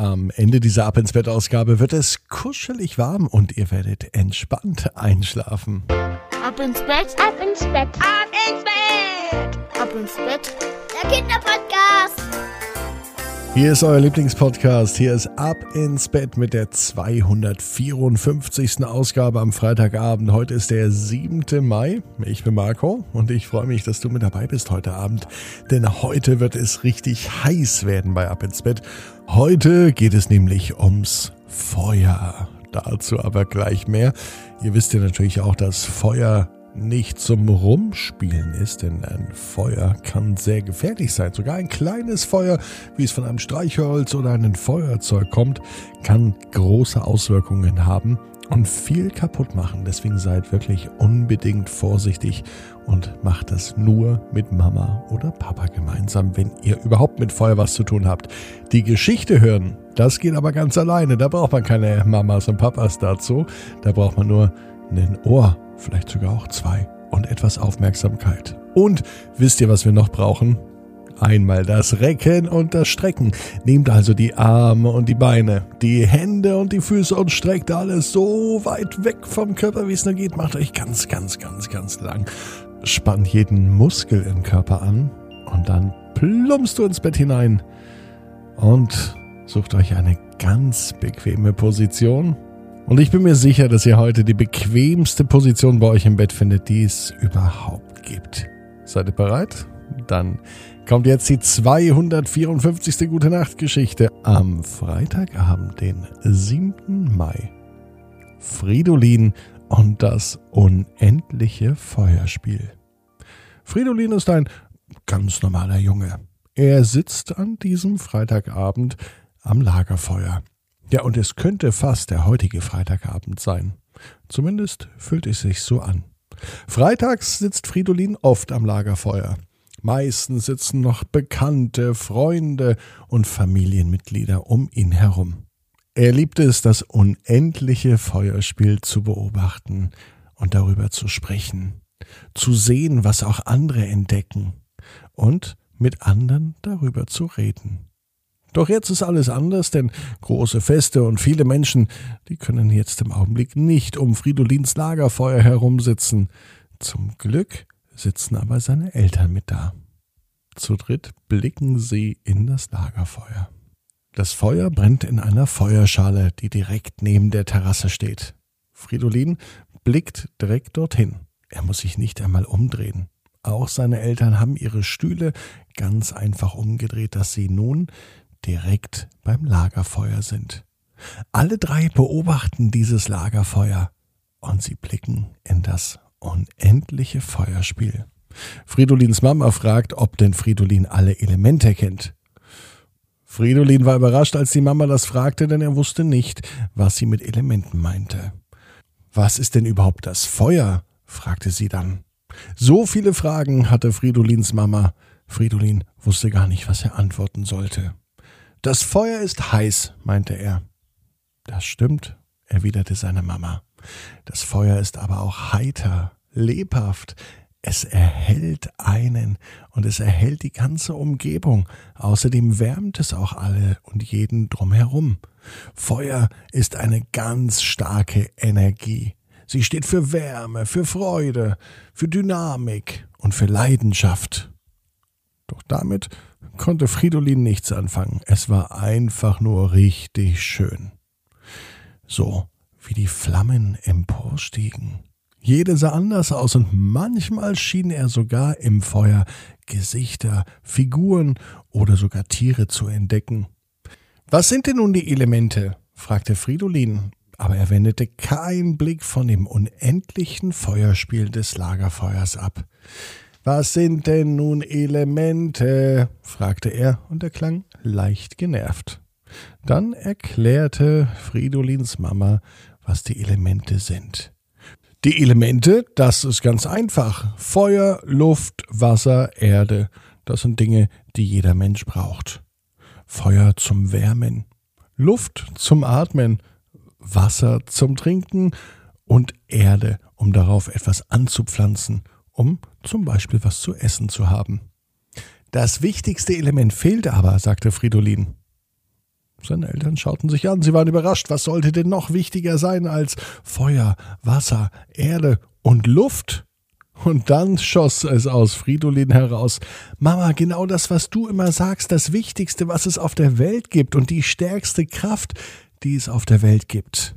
Am Ende dieser Ab ins Bett Ausgabe wird es kuschelig warm und ihr werdet entspannt einschlafen. Ab ins Bett, ab ins Bett, ab ins Bett, ab ins Bett. Der Kinderpodcast. Hier ist euer Lieblingspodcast. Hier ist Ab ins Bett mit der 254. Ausgabe am Freitagabend. Heute ist der 7. Mai. Ich bin Marco und ich freue mich, dass du mit dabei bist heute Abend. Denn heute wird es richtig heiß werden bei Ab ins Bett. Heute geht es nämlich ums Feuer. Dazu aber gleich mehr. Ihr wisst ja natürlich auch, dass Feuer nicht zum Rumspielen ist, denn ein Feuer kann sehr gefährlich sein. Sogar ein kleines Feuer, wie es von einem Streichholz oder einem Feuerzeug kommt, kann große Auswirkungen haben und viel kaputt machen. Deswegen seid wirklich unbedingt vorsichtig und macht das nur mit Mama oder Papa gemeinsam, wenn ihr überhaupt mit Feuer was zu tun habt. Die Geschichte hören, das geht aber ganz alleine. Da braucht man keine Mamas und Papas dazu. Da braucht man nur ein Ohr vielleicht sogar auch zwei und etwas Aufmerksamkeit. Und wisst ihr, was wir noch brauchen? Einmal das Recken und das Strecken. Nehmt also die Arme und die Beine, die Hände und die Füße und streckt alles so weit weg vom Körper, wie es nur geht. Macht euch ganz, ganz, ganz, ganz lang. Spannt jeden Muskel im Körper an und dann plumpst du ins Bett hinein und sucht euch eine ganz bequeme Position und ich bin mir sicher, dass ihr heute die bequemste Position bei euch im Bett findet, die es überhaupt gibt. Seid ihr bereit? Dann kommt jetzt die 254. Gute Nacht Geschichte am Freitagabend, den 7. Mai. Fridolin und das unendliche Feuerspiel. Fridolin ist ein ganz normaler Junge. Er sitzt an diesem Freitagabend am Lagerfeuer. Ja, und es könnte fast der heutige Freitagabend sein. Zumindest fühlt es sich so an. Freitags sitzt Fridolin oft am Lagerfeuer. Meistens sitzen noch Bekannte, Freunde und Familienmitglieder um ihn herum. Er liebt es, das unendliche Feuerspiel zu beobachten und darüber zu sprechen, zu sehen, was auch andere entdecken und mit anderen darüber zu reden. Doch jetzt ist alles anders, denn große Feste und viele Menschen, die können jetzt im Augenblick nicht um Fridolins Lagerfeuer herumsitzen. Zum Glück sitzen aber seine Eltern mit da. Zu dritt blicken sie in das Lagerfeuer. Das Feuer brennt in einer Feuerschale, die direkt neben der Terrasse steht. Fridolin blickt direkt dorthin. Er muss sich nicht einmal umdrehen. Auch seine Eltern haben ihre Stühle ganz einfach umgedreht, dass sie nun direkt beim Lagerfeuer sind. Alle drei beobachten dieses Lagerfeuer und sie blicken in das unendliche Feuerspiel. Fridolins Mama fragt, ob denn Fridolin alle Elemente kennt. Fridolin war überrascht, als die Mama das fragte, denn er wusste nicht, was sie mit Elementen meinte. Was ist denn überhaupt das Feuer? fragte sie dann. So viele Fragen hatte Fridolins Mama. Fridolin wusste gar nicht, was er antworten sollte. Das Feuer ist heiß, meinte er. Das stimmt, erwiderte seine Mama. Das Feuer ist aber auch heiter, lebhaft. Es erhält einen und es erhält die ganze Umgebung. Außerdem wärmt es auch alle und jeden drumherum. Feuer ist eine ganz starke Energie. Sie steht für Wärme, für Freude, für Dynamik und für Leidenschaft. Doch damit konnte Fridolin nichts anfangen. Es war einfach nur richtig schön. So wie die Flammen emporstiegen. Jede sah anders aus und manchmal schien er sogar im Feuer Gesichter, Figuren oder sogar Tiere zu entdecken. Was sind denn nun die Elemente? fragte Fridolin, aber er wendete keinen Blick von dem unendlichen Feuerspiel des Lagerfeuers ab. Was sind denn nun Elemente? fragte er, und er klang leicht genervt. Dann erklärte Fridolins Mama, was die Elemente sind. Die Elemente, das ist ganz einfach. Feuer, Luft, Wasser, Erde, das sind Dinge, die jeder Mensch braucht. Feuer zum Wärmen, Luft zum Atmen, Wasser zum Trinken und Erde, um darauf etwas anzupflanzen um zum Beispiel was zu essen zu haben. Das wichtigste Element fehlt aber, sagte Fridolin. Seine Eltern schauten sich an, sie waren überrascht. Was sollte denn noch wichtiger sein als Feuer, Wasser, Erde und Luft? Und dann schoss es aus Fridolin heraus. Mama, genau das, was du immer sagst, das Wichtigste, was es auf der Welt gibt und die stärkste Kraft, die es auf der Welt gibt.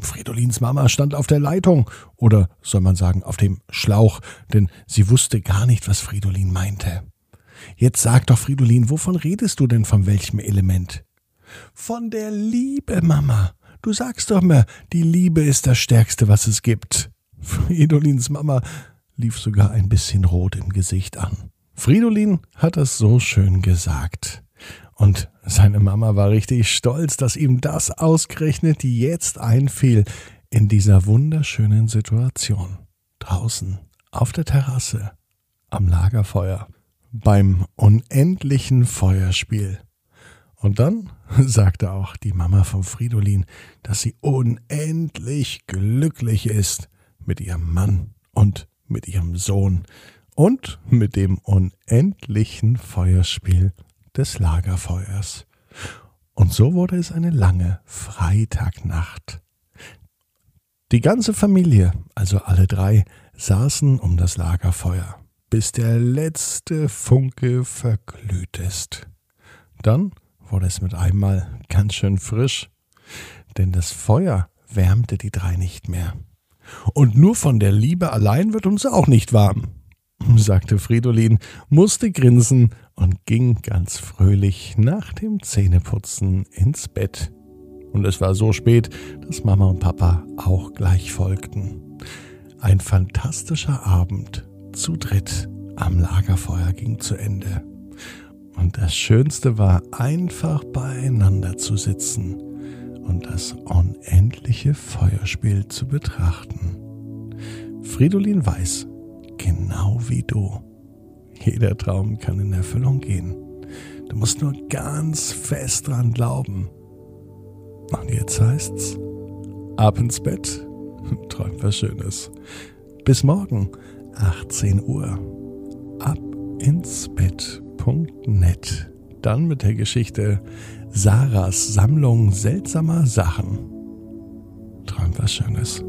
Fridolins Mama stand auf der Leitung, oder soll man sagen, auf dem Schlauch, denn sie wusste gar nicht, was Fridolin meinte. Jetzt sag doch, Fridolin, wovon redest du denn von welchem Element? Von der Liebe, Mama. Du sagst doch mir, die Liebe ist das Stärkste, was es gibt. Fridolins Mama lief sogar ein bisschen rot im Gesicht an. Fridolin hat es so schön gesagt. Und seine Mama war richtig stolz, dass ihm das ausgerechnet jetzt einfiel in dieser wunderschönen Situation. Draußen, auf der Terrasse, am Lagerfeuer, beim unendlichen Feuerspiel. Und dann sagte auch die Mama von Fridolin, dass sie unendlich glücklich ist mit ihrem Mann und mit ihrem Sohn und mit dem unendlichen Feuerspiel des Lagerfeuers. Und so wurde es eine lange Freitagnacht. Die ganze Familie, also alle drei, saßen um das Lagerfeuer, bis der letzte Funke verglüht ist. Dann wurde es mit einmal ganz schön frisch, denn das Feuer wärmte die drei nicht mehr. Und nur von der Liebe allein wird uns auch nicht warm sagte Fridolin, musste grinsen und ging ganz fröhlich nach dem Zähneputzen ins Bett. Und es war so spät, dass Mama und Papa auch gleich folgten. Ein fantastischer Abend zu dritt am Lagerfeuer ging zu Ende. Und das Schönste war einfach beieinander zu sitzen und das unendliche Feuerspiel zu betrachten. Fridolin weiß, genau wie du. Jeder Traum kann in Erfüllung gehen. Du musst nur ganz fest dran glauben. Und jetzt heißt's, ab ins Bett, träum was Schönes. Bis morgen, 18 Uhr. Ab ins Bett.net. Dann mit der Geschichte Sarahs Sammlung seltsamer Sachen. Träum was Schönes.